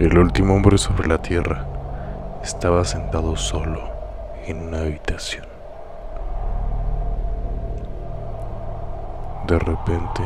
El último hombre sobre la tierra estaba sentado solo en una habitación. De repente,